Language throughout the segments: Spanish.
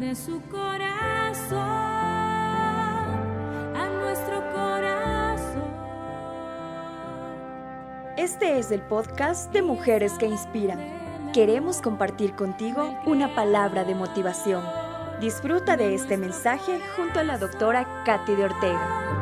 de su corazón a nuestro corazón. Este es el podcast de Mujeres que Inspiran. Queremos compartir contigo una palabra de motivación. Disfruta de este mensaje junto a la doctora Katy de Ortega.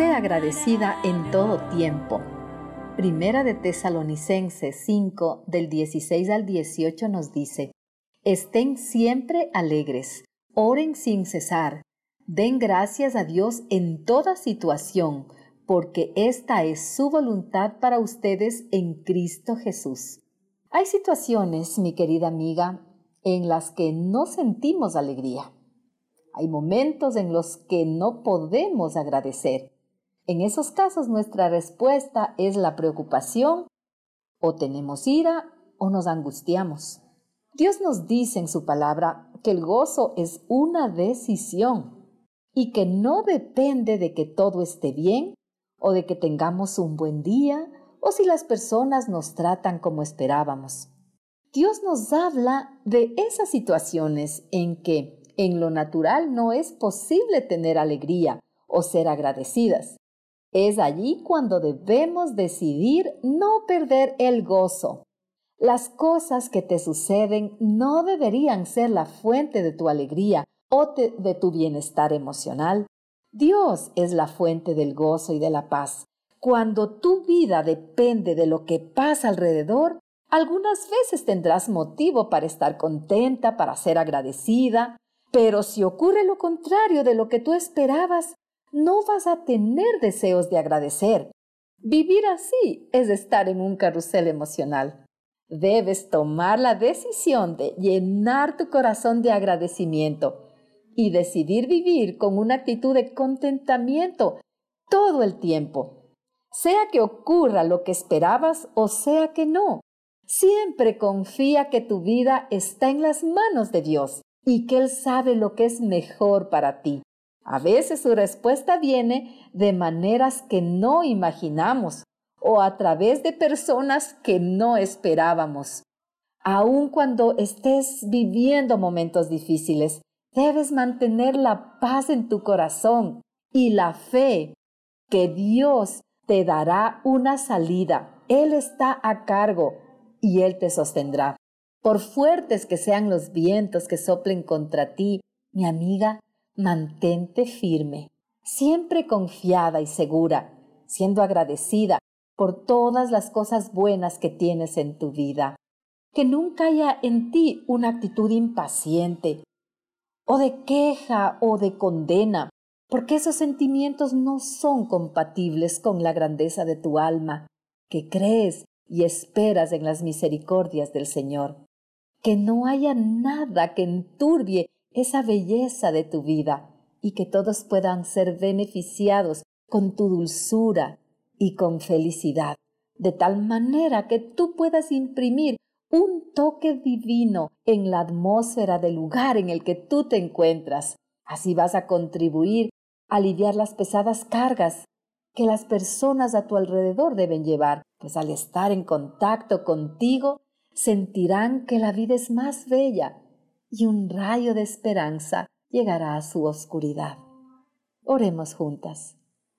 Sé agradecida en todo tiempo. Primera de Tesalonicenses 5 del 16 al 18 nos dice, Estén siempre alegres, oren sin cesar, den gracias a Dios en toda situación, porque esta es su voluntad para ustedes en Cristo Jesús. Hay situaciones, mi querida amiga, en las que no sentimos alegría. Hay momentos en los que no podemos agradecer. En esos casos nuestra respuesta es la preocupación, o tenemos ira o nos angustiamos. Dios nos dice en su palabra que el gozo es una decisión y que no depende de que todo esté bien o de que tengamos un buen día o si las personas nos tratan como esperábamos. Dios nos habla de esas situaciones en que en lo natural no es posible tener alegría o ser agradecidas. Es allí cuando debemos decidir no perder el gozo. Las cosas que te suceden no deberían ser la fuente de tu alegría o de tu bienestar emocional. Dios es la fuente del gozo y de la paz. Cuando tu vida depende de lo que pasa alrededor, algunas veces tendrás motivo para estar contenta, para ser agradecida, pero si ocurre lo contrario de lo que tú esperabas, no vas a tener deseos de agradecer. Vivir así es estar en un carrusel emocional. Debes tomar la decisión de llenar tu corazón de agradecimiento y decidir vivir con una actitud de contentamiento todo el tiempo. Sea que ocurra lo que esperabas o sea que no, siempre confía que tu vida está en las manos de Dios y que Él sabe lo que es mejor para ti. A veces su respuesta viene de maneras que no imaginamos o a través de personas que no esperábamos. Aun cuando estés viviendo momentos difíciles, debes mantener la paz en tu corazón y la fe que Dios te dará una salida. Él está a cargo y Él te sostendrá. Por fuertes que sean los vientos que soplen contra ti, mi amiga, mantente firme, siempre confiada y segura, siendo agradecida por todas las cosas buenas que tienes en tu vida. Que nunca haya en ti una actitud impaciente o de queja o de condena, porque esos sentimientos no son compatibles con la grandeza de tu alma, que crees y esperas en las misericordias del Señor. Que no haya nada que enturbie esa belleza de tu vida y que todos puedan ser beneficiados con tu dulzura, y con felicidad, de tal manera que tú puedas imprimir un toque divino en la atmósfera del lugar en el que tú te encuentras. Así vas a contribuir a aliviar las pesadas cargas que las personas a tu alrededor deben llevar, pues al estar en contacto contigo, sentirán que la vida es más bella y un rayo de esperanza llegará a su oscuridad. Oremos juntas.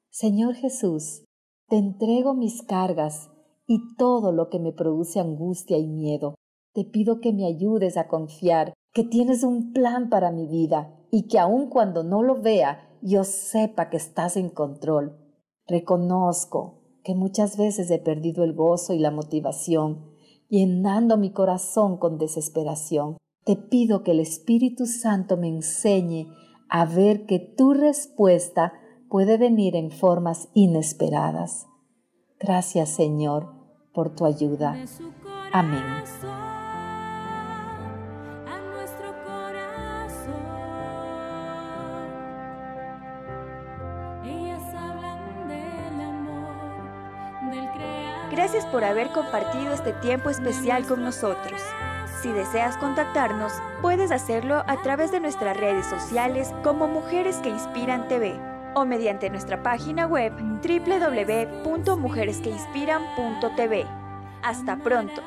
Señor Jesús, te entrego mis cargas y todo lo que me produce angustia y miedo. Te pido que me ayudes a confiar que tienes un plan para mi vida y que aun cuando no lo vea, yo sepa que estás en control. Reconozco que muchas veces he perdido el gozo y la motivación, llenando mi corazón con desesperación. Te pido que el Espíritu Santo me enseñe a ver que tu respuesta puede venir en formas inesperadas. Gracias Señor por tu ayuda. Amén. Gracias por haber compartido este tiempo especial con nosotros. Si deseas contactarnos, puedes hacerlo a través de nuestras redes sociales como Mujeres que Inspiran TV o mediante nuestra página web www.mujeresqueinspiran.tv. Hasta pronto.